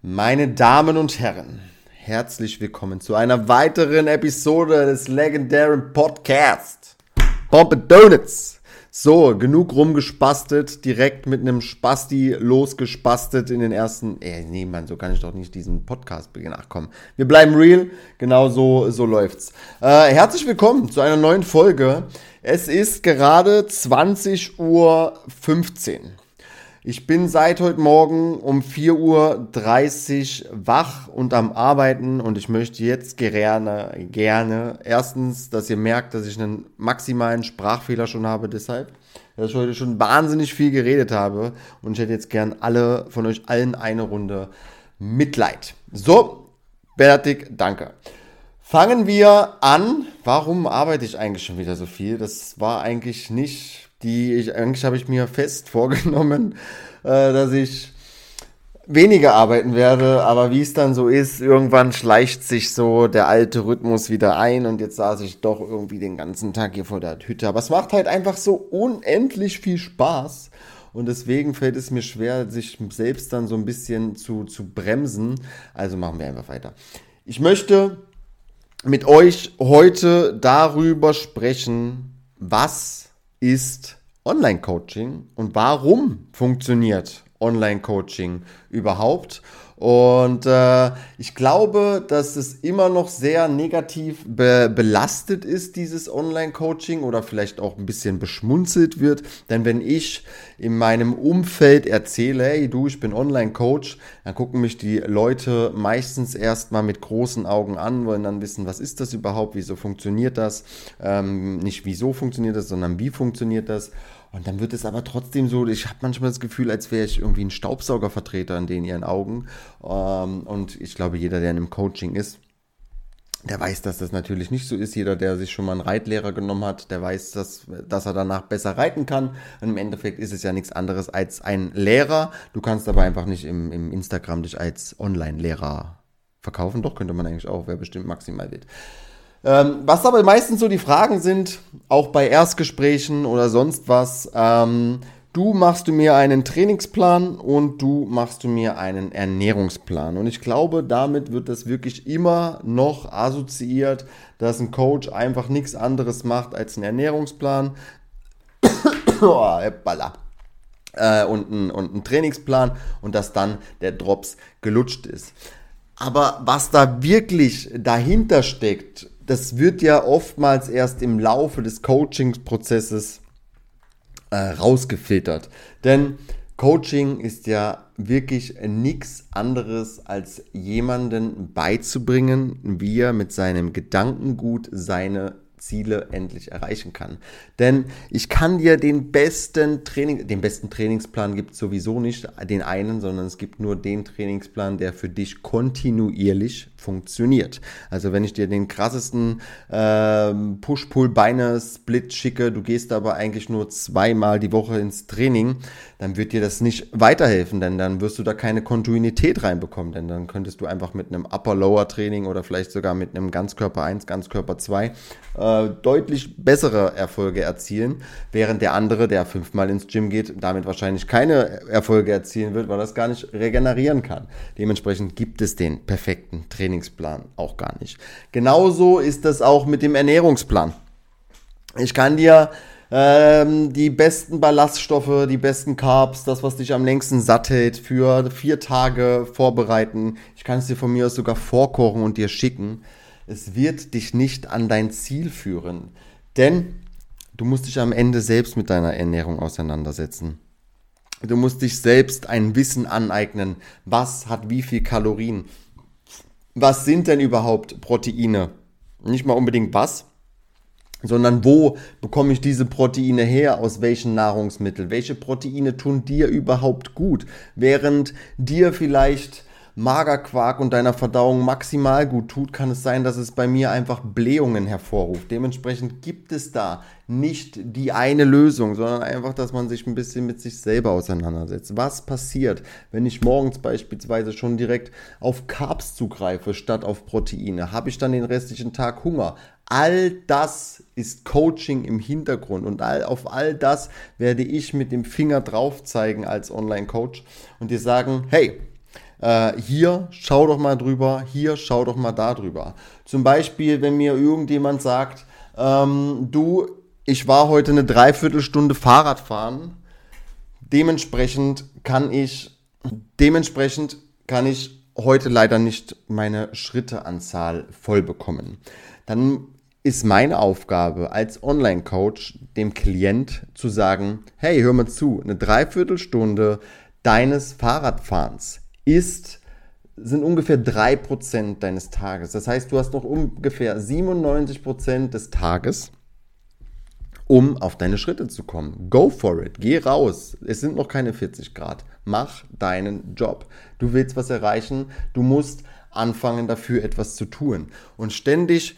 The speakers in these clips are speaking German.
Meine Damen und Herren, herzlich willkommen zu einer weiteren Episode des legendären Podcasts Bombe Donuts. So, genug rumgespastet, direkt mit einem Spasti losgespastet in den ersten. Ey, nee, Mann, so kann ich doch nicht diesen Podcast beginnen. Ach komm, wir bleiben real. Genau so, so läuft's. Äh, herzlich willkommen zu einer neuen Folge. Es ist gerade 20.15 Uhr. Ich bin seit heute Morgen um 4.30 Uhr wach und am Arbeiten und ich möchte jetzt gerne, gerne, erstens, dass ihr merkt, dass ich einen maximalen Sprachfehler schon habe, deshalb, dass ich heute schon wahnsinnig viel geredet habe und ich hätte jetzt gern alle, von euch allen eine Runde Mitleid. So, fertig, danke. Fangen wir an. Warum arbeite ich eigentlich schon wieder so viel? Das war eigentlich nicht die ich, eigentlich habe ich mir fest vorgenommen, äh, dass ich weniger arbeiten werde, aber wie es dann so ist, irgendwann schleicht sich so der alte Rhythmus wieder ein und jetzt saß ich doch irgendwie den ganzen Tag hier vor der Hütte. Aber es macht halt einfach so unendlich viel Spaß und deswegen fällt es mir schwer, sich selbst dann so ein bisschen zu, zu bremsen. Also machen wir einfach weiter. Ich möchte mit euch heute darüber sprechen, was ist Online-Coaching und warum funktioniert Online-Coaching überhaupt? Und äh, ich glaube, dass es immer noch sehr negativ be belastet ist, dieses Online-Coaching oder vielleicht auch ein bisschen beschmunzelt wird. Denn wenn ich in meinem Umfeld erzähle, hey du, ich bin Online-Coach, dann gucken mich die Leute meistens erstmal mit großen Augen an, wollen dann wissen, was ist das überhaupt, wieso funktioniert das? Ähm, nicht wieso funktioniert das, sondern wie funktioniert das? Und dann wird es aber trotzdem so, ich habe manchmal das Gefühl, als wäre ich irgendwie ein Staubsaugervertreter in den ihren Augen. Ähm, und ich glaube, jeder, der in einem Coaching ist, der weiß, dass das natürlich nicht so ist. Jeder, der sich schon mal einen Reitlehrer genommen hat, der weiß, dass, dass er danach besser reiten kann. Und im Endeffekt ist es ja nichts anderes als ein Lehrer. Du kannst aber einfach nicht im, im Instagram dich als Online-Lehrer verkaufen. Doch, könnte man eigentlich auch, wer bestimmt maximal will. Ähm, was aber meistens so die Fragen sind, auch bei Erstgesprächen oder sonst was, ähm, du machst du mir einen Trainingsplan und du machst du mir einen Ernährungsplan. Und ich glaube, damit wird das wirklich immer noch assoziiert, dass ein Coach einfach nichts anderes macht als einen Ernährungsplan. oh, Baller. Äh, und, ein, und ein Trainingsplan und dass dann der Drops gelutscht ist. Aber was da wirklich dahinter steckt, das wird ja oftmals erst im Laufe des Coaching-Prozesses äh, rausgefiltert. Denn Coaching ist ja wirklich nichts anderes als jemanden beizubringen, wie er mit seinem Gedankengut seine Ziele endlich erreichen kann. Denn ich kann dir den besten Training, den besten Trainingsplan gibt es sowieso nicht den einen, sondern es gibt nur den Trainingsplan, der für dich kontinuierlich funktioniert. Also wenn ich dir den krassesten äh, Push-Pull-Beine-Split schicke, du gehst aber eigentlich nur zweimal die Woche ins Training, dann wird dir das nicht weiterhelfen, denn dann wirst du da keine Kontinuität reinbekommen, denn dann könntest du einfach mit einem Upper-Lower-Training oder vielleicht sogar mit einem Ganzkörper 1, Ganzkörper 2 äh, deutlich bessere Erfolge erzielen, während der andere, der fünfmal ins Gym geht, damit wahrscheinlich keine Erfolge erzielen wird, weil er das gar nicht regenerieren kann. Dementsprechend gibt es den perfekten Trainingsplan auch gar nicht. Genauso ist das auch mit dem Ernährungsplan. Ich kann dir ähm, die besten Ballaststoffe, die besten Carbs, das, was dich am längsten satt hält, für vier Tage vorbereiten. Ich kann es dir von mir aus sogar vorkochen und dir schicken. Es wird dich nicht an dein Ziel führen, denn du musst dich am Ende selbst mit deiner Ernährung auseinandersetzen. Du musst dich selbst ein Wissen aneignen, was hat wie viel Kalorien. Was sind denn überhaupt Proteine? Nicht mal unbedingt was, sondern wo bekomme ich diese Proteine her, aus welchen Nahrungsmitteln, welche Proteine tun dir überhaupt gut, während dir vielleicht Magerquark und deiner Verdauung maximal gut tut, kann es sein, dass es bei mir einfach Blähungen hervorruft. Dementsprechend gibt es da nicht die eine Lösung, sondern einfach, dass man sich ein bisschen mit sich selber auseinandersetzt. Was passiert, wenn ich morgens beispielsweise schon direkt auf Carbs zugreife statt auf Proteine? Habe ich dann den restlichen Tag Hunger? All das ist Coaching im Hintergrund und all, auf all das werde ich mit dem Finger drauf zeigen als Online-Coach und dir sagen, hey, äh, hier schau doch mal drüber, hier schau doch mal da drüber. Zum Beispiel, wenn mir irgendjemand sagt, ähm, du, ich war heute eine Dreiviertelstunde Fahrrad fahren, dementsprechend kann ich, dementsprechend kann ich heute leider nicht meine Schritteanzahl voll bekommen. Dann ist meine Aufgabe als Online-Coach dem Klient zu sagen, hey, hör mal zu, eine Dreiviertelstunde deines Fahrradfahrens ist, sind ungefähr 3% deines Tages. Das heißt, du hast noch ungefähr 97% des Tages, um auf deine Schritte zu kommen. Go for it, geh raus. Es sind noch keine 40 Grad. Mach deinen Job. Du willst was erreichen, du musst anfangen dafür etwas zu tun. Und ständig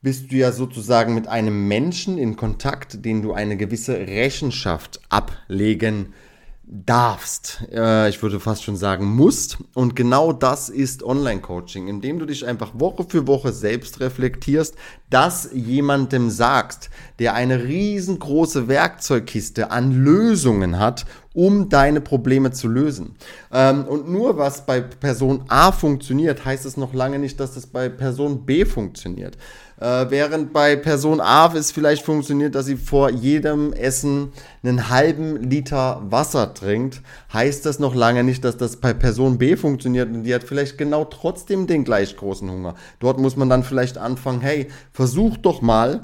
bist du ja sozusagen mit einem Menschen in Kontakt, den du eine gewisse Rechenschaft ablegen musst darfst, äh, ich würde fast schon sagen musst. Und genau das ist Online-Coaching, indem du dich einfach Woche für Woche selbst reflektierst, das jemandem sagst, der eine riesengroße Werkzeugkiste an Lösungen hat, um deine Probleme zu lösen. Ähm, und nur was bei Person A funktioniert, heißt es noch lange nicht, dass es bei Person B funktioniert. Äh, während bei Person A es vielleicht funktioniert, dass sie vor jedem Essen einen halben Liter Wasser trinkt, heißt das noch lange nicht, dass das bei Person B funktioniert und die hat vielleicht genau trotzdem den gleich großen Hunger. Dort muss man dann vielleicht anfangen, hey, versuch doch mal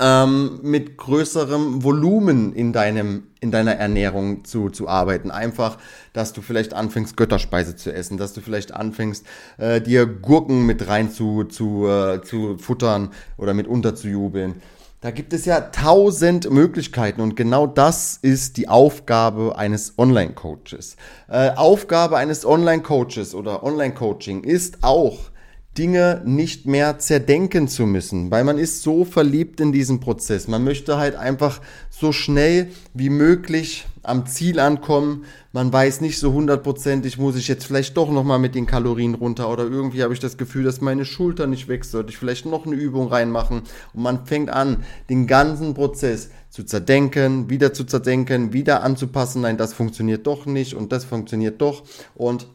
ähm, mit größerem Volumen in, deinem, in deiner Ernährung zu, zu arbeiten. Einfach, dass du vielleicht anfängst, Götterspeise zu essen, dass du vielleicht anfängst, äh, dir Gurken mit rein zu, zu, äh, zu futtern oder mit unterzujubeln. Da gibt es ja tausend Möglichkeiten und genau das ist die Aufgabe eines Online-Coaches. Äh, Aufgabe eines Online-Coaches oder Online-Coaching ist auch, Dinge nicht mehr zerdenken zu müssen, weil man ist so verliebt in diesen Prozess. Man möchte halt einfach so schnell wie möglich am Ziel ankommen. Man weiß nicht so hundertprozentig, muss ich jetzt vielleicht doch nochmal mit den Kalorien runter oder irgendwie habe ich das Gefühl, dass meine Schulter nicht wächst, sollte ich vielleicht noch eine Übung reinmachen und man fängt an, den ganzen Prozess zu zerdenken, wieder zu zerdenken, wieder anzupassen. Nein, das funktioniert doch nicht und das funktioniert doch und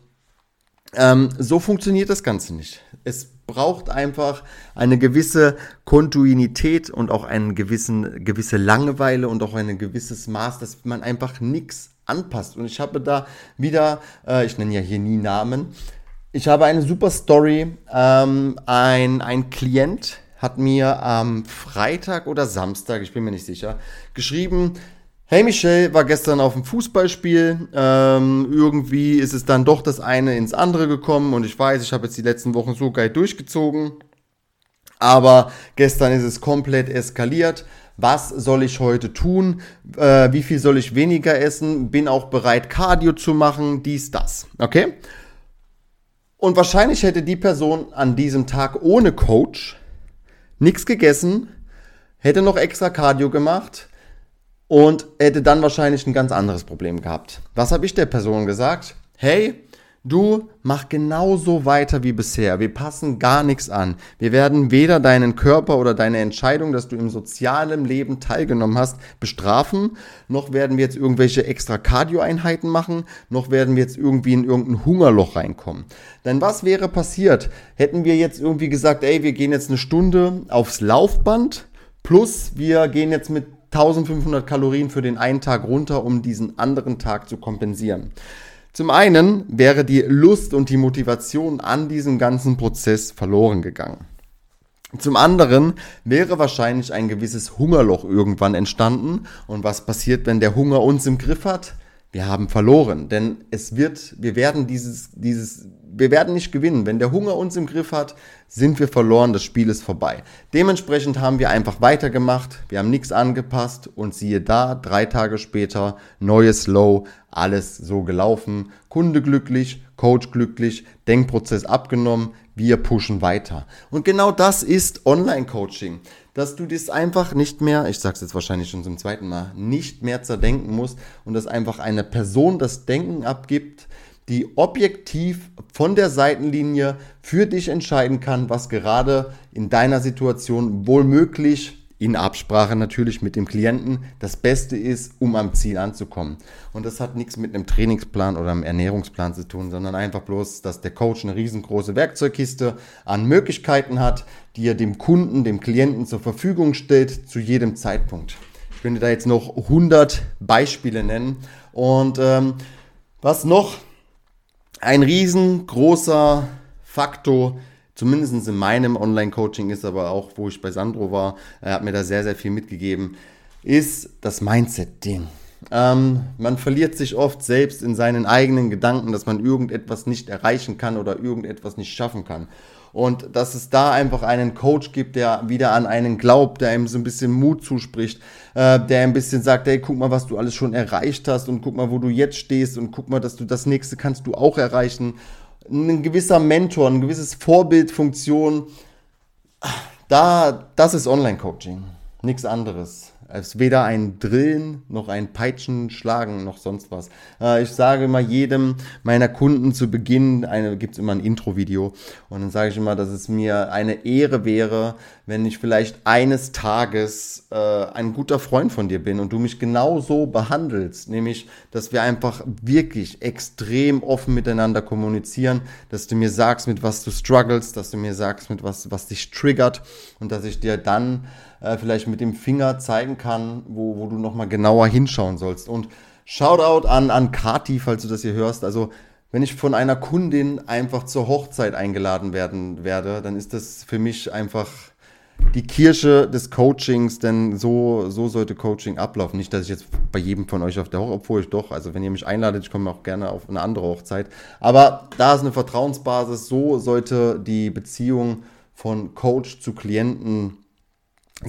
ähm, so funktioniert das Ganze nicht. Es braucht einfach eine gewisse Kontinuität und auch eine gewisse Langeweile und auch ein gewisses Maß, dass man einfach nichts anpasst. Und ich habe da wieder, äh, ich nenne ja hier nie Namen, ich habe eine super Story. Ähm, ein, ein Klient hat mir am Freitag oder Samstag, ich bin mir nicht sicher, geschrieben, Hey Michelle, war gestern auf dem Fußballspiel. Ähm, irgendwie ist es dann doch das eine ins andere gekommen und ich weiß, ich habe jetzt die letzten Wochen so geil durchgezogen. Aber gestern ist es komplett eskaliert. Was soll ich heute tun? Äh, wie viel soll ich weniger essen? Bin auch bereit, Cardio zu machen, dies, das. Okay? Und wahrscheinlich hätte die Person an diesem Tag ohne Coach nichts gegessen, hätte noch extra Cardio gemacht und hätte dann wahrscheinlich ein ganz anderes Problem gehabt. Was habe ich der Person gesagt? Hey, du mach genauso weiter wie bisher. Wir passen gar nichts an. Wir werden weder deinen Körper oder deine Entscheidung, dass du im sozialen Leben teilgenommen hast, bestrafen, noch werden wir jetzt irgendwelche extra Cardio-Einheiten machen, noch werden wir jetzt irgendwie in irgendein Hungerloch reinkommen. Denn was wäre passiert? Hätten wir jetzt irgendwie gesagt, ey, wir gehen jetzt eine Stunde aufs Laufband, plus wir gehen jetzt mit 1500 Kalorien für den einen Tag runter, um diesen anderen Tag zu kompensieren. Zum einen wäre die Lust und die Motivation an diesem ganzen Prozess verloren gegangen. Zum anderen wäre wahrscheinlich ein gewisses Hungerloch irgendwann entstanden. Und was passiert, wenn der Hunger uns im Griff hat? Wir haben verloren, denn es wird, wir werden dieses, dieses wir werden nicht gewinnen. Wenn der Hunger uns im Griff hat, sind wir verloren, das Spiel ist vorbei. Dementsprechend haben wir einfach weitergemacht, wir haben nichts angepasst und siehe da, drei Tage später, neues Low, alles so gelaufen, Kunde glücklich, Coach glücklich, Denkprozess abgenommen, wir pushen weiter. Und genau das ist Online-Coaching, dass du das einfach nicht mehr, ich sag's jetzt wahrscheinlich schon zum zweiten Mal, nicht mehr zerdenken musst und dass einfach eine Person das Denken abgibt, die objektiv von der Seitenlinie für dich entscheiden kann, was gerade in deiner Situation wohl möglich in Absprache natürlich mit dem Klienten das Beste ist, um am Ziel anzukommen. Und das hat nichts mit einem Trainingsplan oder einem Ernährungsplan zu tun, sondern einfach bloß, dass der Coach eine riesengroße Werkzeugkiste an Möglichkeiten hat, die er dem Kunden, dem Klienten zur Verfügung stellt zu jedem Zeitpunkt. Ich könnte da jetzt noch 100 Beispiele nennen. Und ähm, was noch ein riesengroßer Faktor zumindest in meinem Online-Coaching ist, aber auch wo ich bei Sandro war, er hat mir da sehr, sehr viel mitgegeben, ist das Mindset-Ding. Ähm, man verliert sich oft selbst in seinen eigenen Gedanken, dass man irgendetwas nicht erreichen kann oder irgendetwas nicht schaffen kann. Und dass es da einfach einen Coach gibt, der wieder an einen glaubt, der ihm so ein bisschen Mut zuspricht, äh, der ein bisschen sagt, hey, guck mal, was du alles schon erreicht hast und guck mal, wo du jetzt stehst und guck mal, dass du das nächste kannst du auch erreichen ein gewisser Mentor, ein gewisses Vorbildfunktion, da, das ist Online-Coaching, nichts anderes. Es ist weder ein Drillen noch ein Peitschen schlagen noch sonst was. Äh, ich sage immer jedem meiner Kunden zu Beginn, gibt es immer ein Intro-Video und dann sage ich immer, dass es mir eine Ehre wäre, wenn ich vielleicht eines Tages äh, ein guter Freund von dir bin und du mich genau so behandelst, nämlich, dass wir einfach wirklich extrem offen miteinander kommunizieren, dass du mir sagst, mit was du struggles, dass du mir sagst, mit was, was dich triggert und dass ich dir dann äh, vielleicht mit dem Finger zeigen kann, wo, wo du nochmal genauer hinschauen sollst. Und Shoutout an, an Kati, falls du das hier hörst. Also, wenn ich von einer Kundin einfach zur Hochzeit eingeladen werden werde, dann ist das für mich einfach die Kirche des Coachings, denn so, so sollte Coaching ablaufen. Nicht, dass ich jetzt bei jedem von euch auf der Hochzeit, obwohl ich doch, also wenn ihr mich einladet, ich komme auch gerne auf eine andere Hochzeit. Aber da ist eine Vertrauensbasis, so sollte die Beziehung von Coach zu Klienten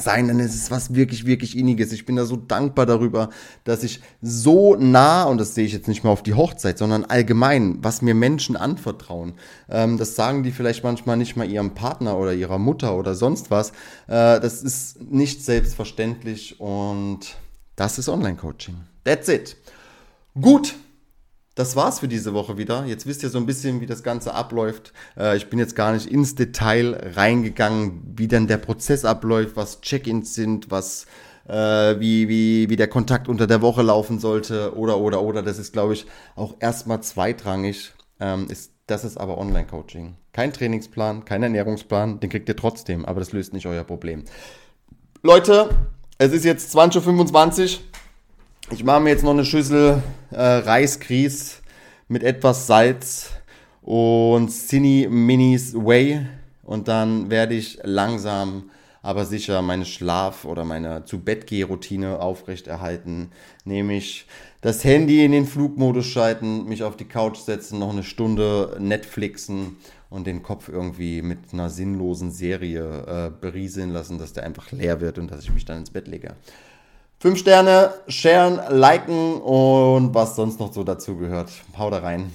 sein, denn es ist was wirklich, wirklich Inniges. Ich bin da so dankbar darüber, dass ich so nah, und das sehe ich jetzt nicht mehr auf die Hochzeit, sondern allgemein, was mir Menschen anvertrauen. Ähm, das sagen die vielleicht manchmal nicht mal ihrem Partner oder ihrer Mutter oder sonst was. Äh, das ist nicht selbstverständlich und das ist Online-Coaching. That's it. Gut, das war's für diese Woche wieder. Jetzt wisst ihr so ein bisschen, wie das Ganze abläuft. Äh, ich bin jetzt gar nicht ins Detail reingegangen, wie dann der Prozess abläuft, was Check-ins sind, was äh, wie, wie, wie der Kontakt unter der Woche laufen sollte oder oder oder. Das ist, glaube ich, auch erstmal zweitrangig. Ähm, ist, das ist aber Online-Coaching. Kein Trainingsplan, kein Ernährungsplan, den kriegt ihr trotzdem, aber das löst nicht euer Problem. Leute, es ist jetzt 20.25 Uhr. Ich mache mir jetzt noch eine Schüssel äh, Reisgrieß mit etwas Salz und Cine Minis Whey und dann werde ich langsam aber sicher meine Schlaf- oder meine zu Bett routine aufrechterhalten, nämlich das Handy in den Flugmodus schalten, mich auf die Couch setzen, noch eine Stunde Netflixen und den Kopf irgendwie mit einer sinnlosen Serie äh, berieseln lassen, dass der einfach leer wird und dass ich mich dann ins Bett lege. Fünf Sterne, sharen, liken und was sonst noch so dazu gehört. Hau da rein.